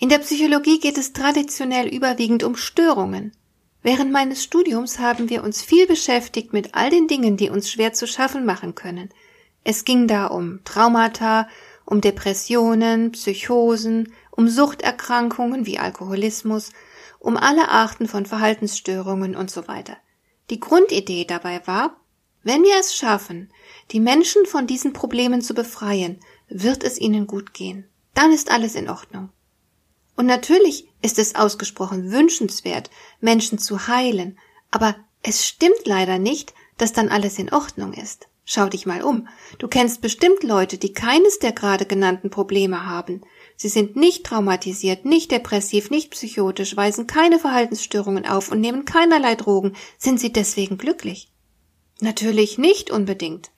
In der Psychologie geht es traditionell überwiegend um Störungen. Während meines Studiums haben wir uns viel beschäftigt mit all den Dingen, die uns schwer zu schaffen machen können. Es ging da um Traumata, um Depressionen, Psychosen, um Suchterkrankungen wie Alkoholismus, um alle Arten von Verhaltensstörungen und so weiter. Die Grundidee dabei war, wenn wir es schaffen, die Menschen von diesen Problemen zu befreien, wird es ihnen gut gehen. Dann ist alles in Ordnung. Und natürlich ist es ausgesprochen wünschenswert, Menschen zu heilen, aber es stimmt leider nicht, dass dann alles in Ordnung ist. Schau dich mal um. Du kennst bestimmt Leute, die keines der gerade genannten Probleme haben. Sie sind nicht traumatisiert, nicht depressiv, nicht psychotisch, weisen keine Verhaltensstörungen auf und nehmen keinerlei Drogen. Sind sie deswegen glücklich? Natürlich nicht unbedingt.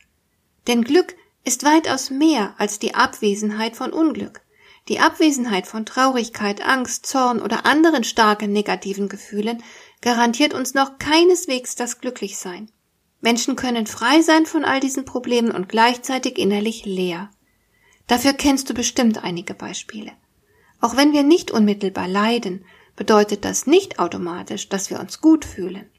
Denn Glück ist weitaus mehr als die Abwesenheit von Unglück. Die Abwesenheit von Traurigkeit, Angst, Zorn oder anderen starken negativen Gefühlen garantiert uns noch keineswegs das Glücklichsein. Menschen können frei sein von all diesen Problemen und gleichzeitig innerlich leer. Dafür kennst du bestimmt einige Beispiele. Auch wenn wir nicht unmittelbar leiden, bedeutet das nicht automatisch, dass wir uns gut fühlen.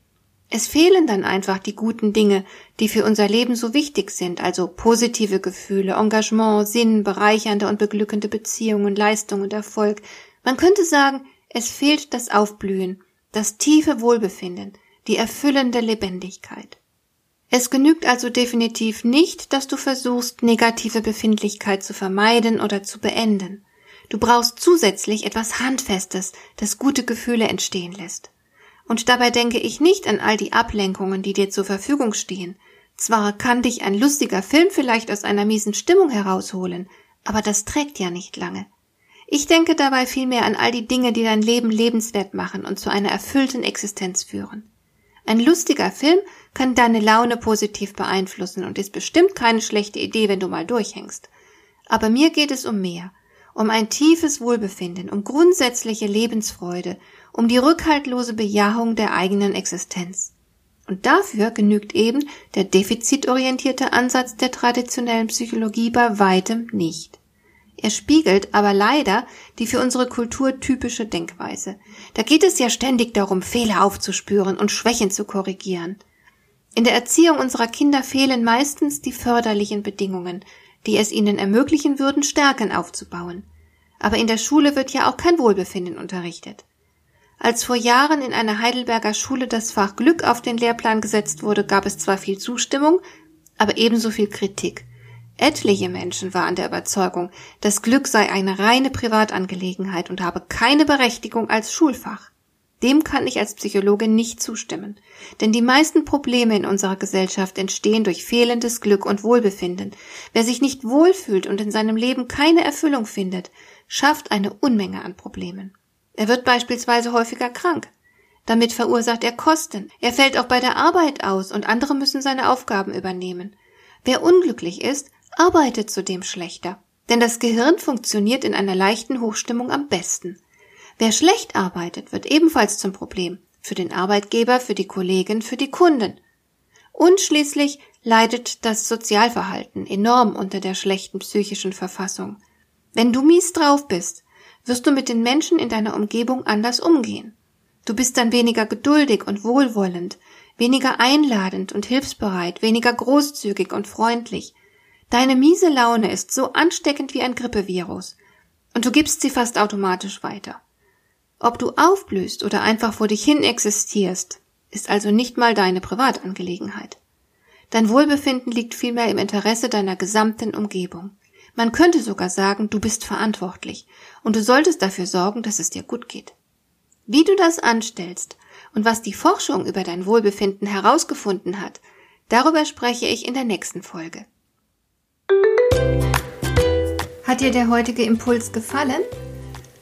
Es fehlen dann einfach die guten Dinge, die für unser Leben so wichtig sind, also positive Gefühle, Engagement, Sinn, bereichernde und beglückende Beziehungen, Leistung und Erfolg. Man könnte sagen, es fehlt das Aufblühen, das tiefe Wohlbefinden, die erfüllende Lebendigkeit. Es genügt also definitiv nicht, dass du versuchst, negative Befindlichkeit zu vermeiden oder zu beenden. Du brauchst zusätzlich etwas Handfestes, das gute Gefühle entstehen lässt. Und dabei denke ich nicht an all die Ablenkungen, die dir zur Verfügung stehen. Zwar kann dich ein lustiger Film vielleicht aus einer miesen Stimmung herausholen, aber das trägt ja nicht lange. Ich denke dabei vielmehr an all die Dinge, die dein Leben lebenswert machen und zu einer erfüllten Existenz führen. Ein lustiger Film kann deine Laune positiv beeinflussen und ist bestimmt keine schlechte Idee, wenn du mal durchhängst. Aber mir geht es um mehr, um ein tiefes Wohlbefinden, um grundsätzliche Lebensfreude um die rückhaltlose Bejahung der eigenen Existenz. Und dafür genügt eben der defizitorientierte Ansatz der traditionellen Psychologie bei weitem nicht. Er spiegelt aber leider die für unsere Kultur typische Denkweise. Da geht es ja ständig darum, Fehler aufzuspüren und Schwächen zu korrigieren. In der Erziehung unserer Kinder fehlen meistens die förderlichen Bedingungen, die es ihnen ermöglichen würden, Stärken aufzubauen. Aber in der Schule wird ja auch kein Wohlbefinden unterrichtet. Als vor Jahren in einer Heidelberger Schule das Fach Glück auf den Lehrplan gesetzt wurde, gab es zwar viel Zustimmung, aber ebenso viel Kritik. Etliche Menschen waren der Überzeugung, das Glück sei eine reine Privatangelegenheit und habe keine Berechtigung als Schulfach. Dem kann ich als Psychologe nicht zustimmen, denn die meisten Probleme in unserer Gesellschaft entstehen durch fehlendes Glück und Wohlbefinden. Wer sich nicht wohlfühlt und in seinem Leben keine Erfüllung findet, schafft eine Unmenge an Problemen. Er wird beispielsweise häufiger krank. Damit verursacht er Kosten. Er fällt auch bei der Arbeit aus und andere müssen seine Aufgaben übernehmen. Wer unglücklich ist, arbeitet zudem schlechter. Denn das Gehirn funktioniert in einer leichten Hochstimmung am besten. Wer schlecht arbeitet, wird ebenfalls zum Problem. Für den Arbeitgeber, für die Kollegen, für die Kunden. Und schließlich leidet das Sozialverhalten enorm unter der schlechten psychischen Verfassung. Wenn du mies drauf bist, wirst du mit den Menschen in deiner Umgebung anders umgehen. Du bist dann weniger geduldig und wohlwollend, weniger einladend und hilfsbereit, weniger großzügig und freundlich. Deine miese Laune ist so ansteckend wie ein Grippevirus, und du gibst sie fast automatisch weiter. Ob du aufblühst oder einfach vor dich hin existierst, ist also nicht mal deine Privatangelegenheit. Dein Wohlbefinden liegt vielmehr im Interesse deiner gesamten Umgebung. Man könnte sogar sagen, du bist verantwortlich und du solltest dafür sorgen, dass es dir gut geht. Wie du das anstellst und was die Forschung über dein Wohlbefinden herausgefunden hat, darüber spreche ich in der nächsten Folge. Hat dir der heutige Impuls gefallen?